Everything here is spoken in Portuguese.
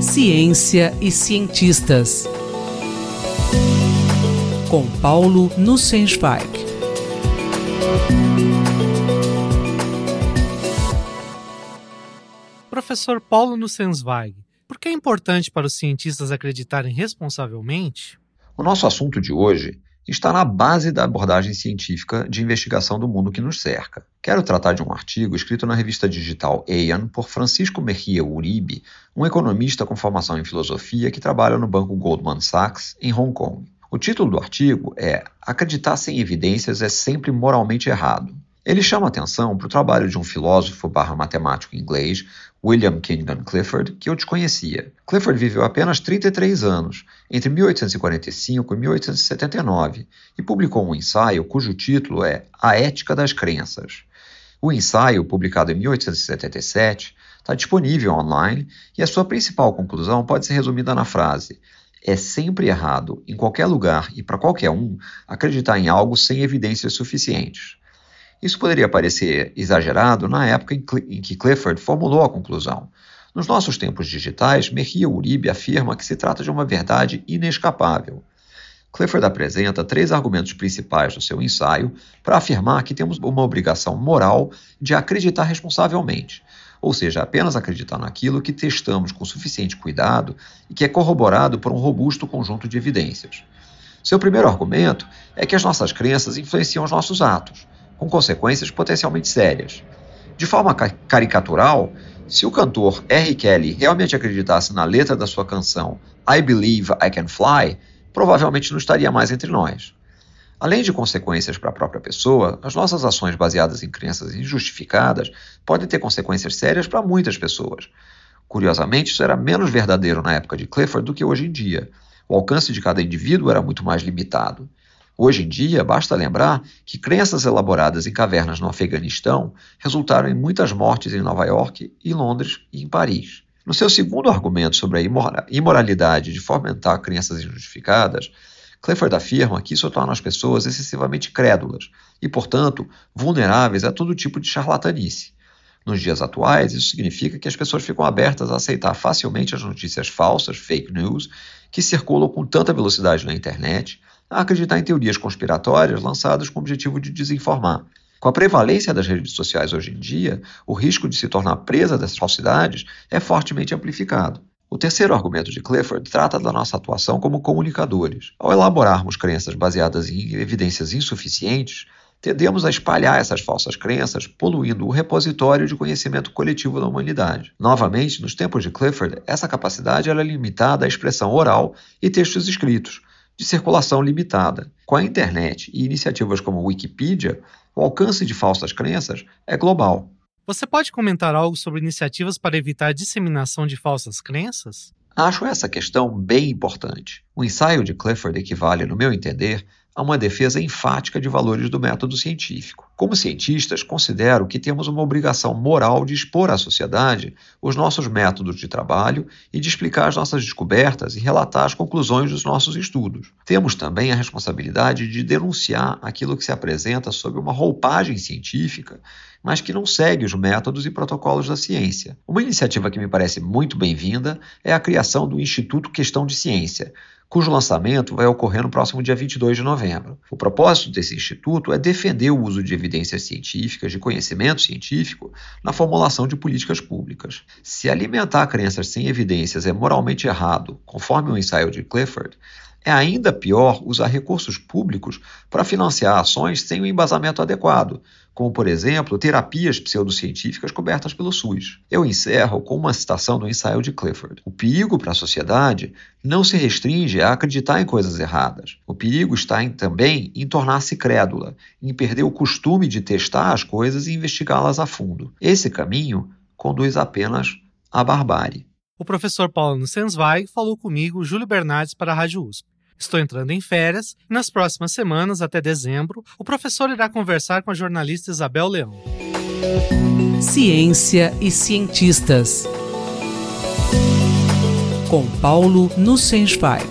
Ciência e cientistas. Com Paulo Nussensweig. Professor Paulo Nussensweig, por que é importante para os cientistas acreditarem responsavelmente? O nosso assunto de hoje está na base da abordagem científica de investigação do mundo que nos cerca. Quero tratar de um artigo escrito na revista digital Aeon por Francisco Mejia Uribe, um economista com formação em filosofia que trabalha no banco Goldman Sachs, em Hong Kong. O título do artigo é Acreditar sem evidências é sempre moralmente errado. Ele chama atenção para o trabalho de um filósofo barra matemático inglês, William Kingdon Clifford, que eu desconhecia. Clifford viveu apenas 33 anos, entre 1845 e 1879, e publicou um ensaio cujo título é A Ética das Crenças. O ensaio, publicado em 1877, está disponível online e a sua principal conclusão pode ser resumida na frase: é sempre errado, em qualquer lugar e para qualquer um, acreditar em algo sem evidências suficientes. Isso poderia parecer exagerado na época em que Clifford formulou a conclusão. Nos nossos tempos digitais, Mejia Uribe afirma que se trata de uma verdade inescapável. Clifford apresenta três argumentos principais no seu ensaio para afirmar que temos uma obrigação moral de acreditar responsavelmente, ou seja, apenas acreditar naquilo que testamos com suficiente cuidado e que é corroborado por um robusto conjunto de evidências. Seu primeiro argumento é que as nossas crenças influenciam os nossos atos com consequências potencialmente sérias. De forma caricatural, se o cantor R. Kelly realmente acreditasse na letra da sua canção I Believe I Can Fly, provavelmente não estaria mais entre nós. Além de consequências para a própria pessoa, as nossas ações baseadas em crenças injustificadas podem ter consequências sérias para muitas pessoas. Curiosamente, isso era menos verdadeiro na época de Clifford do que hoje em dia. O alcance de cada indivíduo era muito mais limitado. Hoje em dia, basta lembrar que crenças elaboradas em cavernas no Afeganistão resultaram em muitas mortes em Nova York, em Londres e em Paris. No seu segundo argumento sobre a imoralidade de fomentar crenças injustificadas, Clifford afirma que isso torna as pessoas excessivamente crédulas e, portanto, vulneráveis a todo tipo de charlatanice. Nos dias atuais, isso significa que as pessoas ficam abertas a aceitar facilmente as notícias falsas, fake news, que circulam com tanta velocidade na internet, a acreditar em teorias conspiratórias lançadas com o objetivo de desinformar. Com a prevalência das redes sociais hoje em dia, o risco de se tornar presa dessas falsidades é fortemente amplificado. O terceiro argumento de Clifford trata da nossa atuação como comunicadores. Ao elaborarmos crenças baseadas em evidências insuficientes, tendemos a espalhar essas falsas crenças, poluindo o repositório de conhecimento coletivo da humanidade. Novamente, nos tempos de Clifford, essa capacidade era limitada à expressão oral e textos escritos, de circulação limitada. Com a internet e iniciativas como Wikipedia, o alcance de falsas crenças é global. Você pode comentar algo sobre iniciativas para evitar a disseminação de falsas crenças? Acho essa questão bem importante. O ensaio de Clifford equivale, no meu entender, a uma defesa enfática de valores do método científico. Como cientistas, considero que temos uma obrigação moral de expor à sociedade os nossos métodos de trabalho e de explicar as nossas descobertas e relatar as conclusões dos nossos estudos. Temos também a responsabilidade de denunciar aquilo que se apresenta sob uma roupagem científica, mas que não segue os métodos e protocolos da ciência. Uma iniciativa que me parece muito bem-vinda é a criação do Instituto Questão de Ciência, cujo lançamento vai ocorrer no próximo dia 22 de novembro. O propósito desse instituto é defender o uso de evidências científicas, de conhecimento científico, na formulação de políticas públicas. Se alimentar crenças sem evidências é moralmente errado, conforme o ensaio de Clifford, é ainda pior usar recursos públicos para financiar ações sem o um embasamento adequado, como, por exemplo, terapias pseudocientíficas cobertas pelo SUS. Eu encerro com uma citação do ensaio de Clifford. O perigo para a sociedade não se restringe a acreditar em coisas erradas. O perigo está em, também em tornar-se crédula, em perder o costume de testar as coisas e investigá-las a fundo. Esse caminho conduz apenas à barbárie. O professor Paulo Nussensweig falou comigo, Júlio Bernardes, para a Rádio USP. Estou entrando em férias e nas próximas semanas, até dezembro, o professor irá conversar com a jornalista Isabel Leão. Ciência e cientistas. Com Paulo Nussensweig.